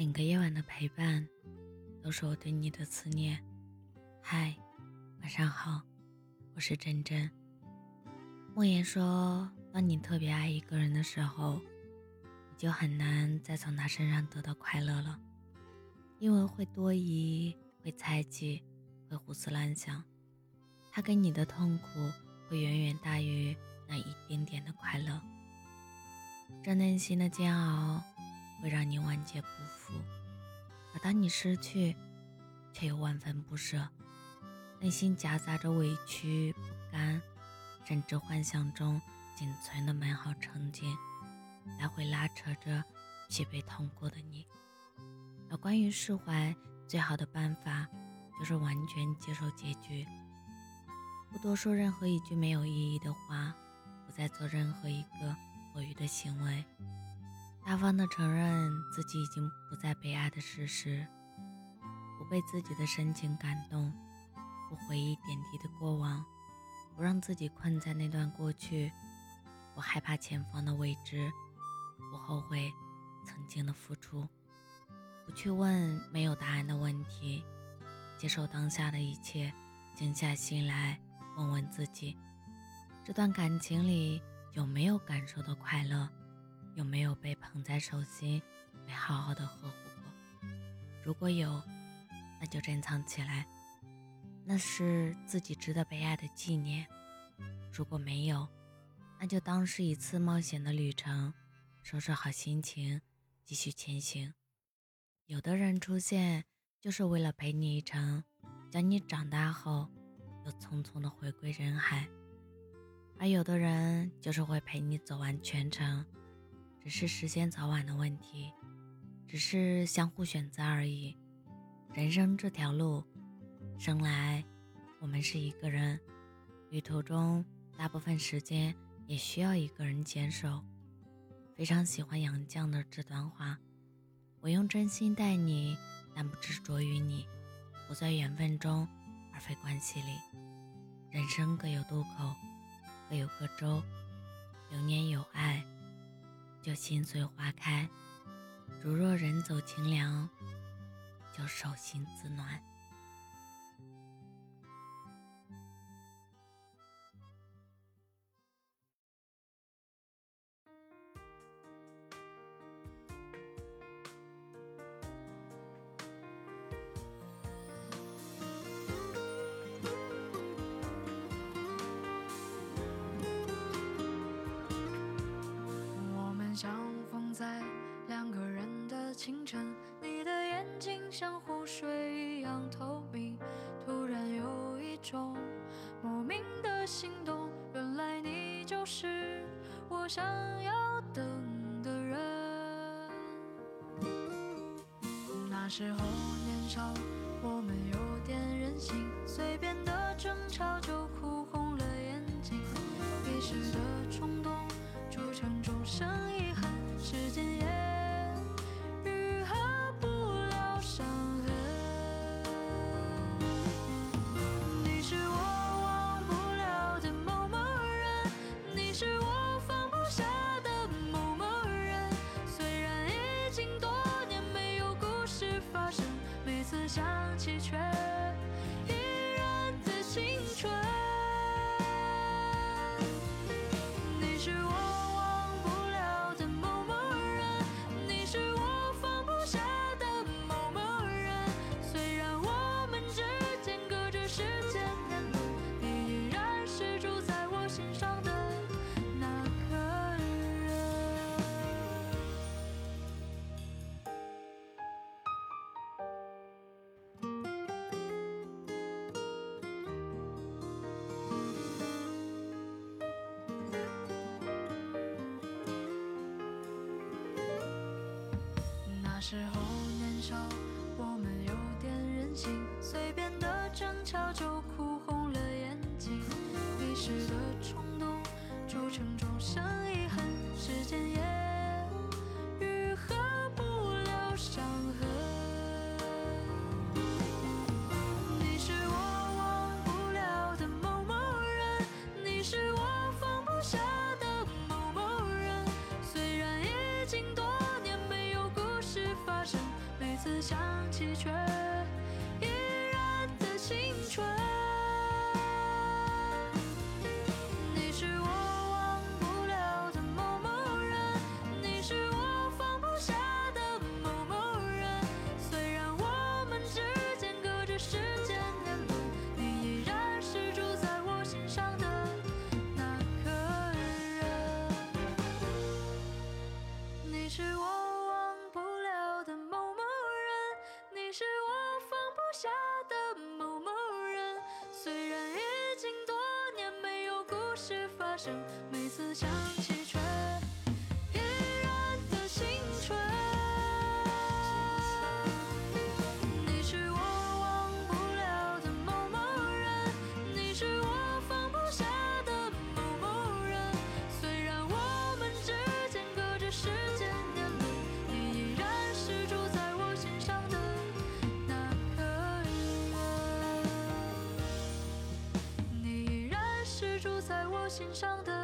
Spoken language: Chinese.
每个夜晚的陪伴，都是我对你的思念。嗨，晚上好，我是真真。莫言说，当你特别爱一个人的时候，你就很难再从他身上得到快乐了，因为会多疑，会猜忌，会胡思乱想。他给你的痛苦，会远远大于那一点点的快乐。这内心的煎熬。会让你万劫不复，而当你失去，却又万分不舍，内心夹杂着委屈、不甘，甚至幻想中仅存的美好憧憬，来回拉扯着疲惫痛苦的你。而关于释怀，最好的办法就是完全接受结局，不多说任何一句没有意义的话，不再做任何一个多余的行为。大方的承认自己已经不再被爱的事实，不被自己的深情感动，不回忆点滴的过往，不让自己困在那段过去，不害怕前方的未知，不后悔曾经的付出，不去问没有答案的问题，接受当下的一切，静下心来问问自己，这段感情里有没有感受到快乐？有没有被捧在手心，被好好的呵护过？如果有，那就珍藏起来，那是自己值得被爱的纪念；如果没有，那就当是一次冒险的旅程，收拾好心情，继续前行。有的人出现，就是为了陪你一程，将你长大后，又匆匆的回归人海；而有的人，就是会陪你走完全程。只是时间早晚的问题，只是相互选择而已。人生这条路，生来我们是一个人，旅途中大部分时间也需要一个人坚守。非常喜欢杨绛的这段话：我用真心待你，但不执着于你，不在缘分中，而非关系里。人生各有渡口，各有各舟，有念有爱。就心随花开，如若人走情凉，就手心自暖。清晨，你的眼睛像湖水一样透明，突然有一种莫名的心动。原来你就是我想要等的人。那时候年少，我们有点任性，随便的争吵就哭红了眼睛，一时的冲动铸成终生遗憾。时间那时候年少，我们有点任性，随便的争吵就哭红了眼睛，迷失的冲是我忘不了的某某人你是我放不下的某某人。虽然已经多年没有故事发生每次想起却心上的。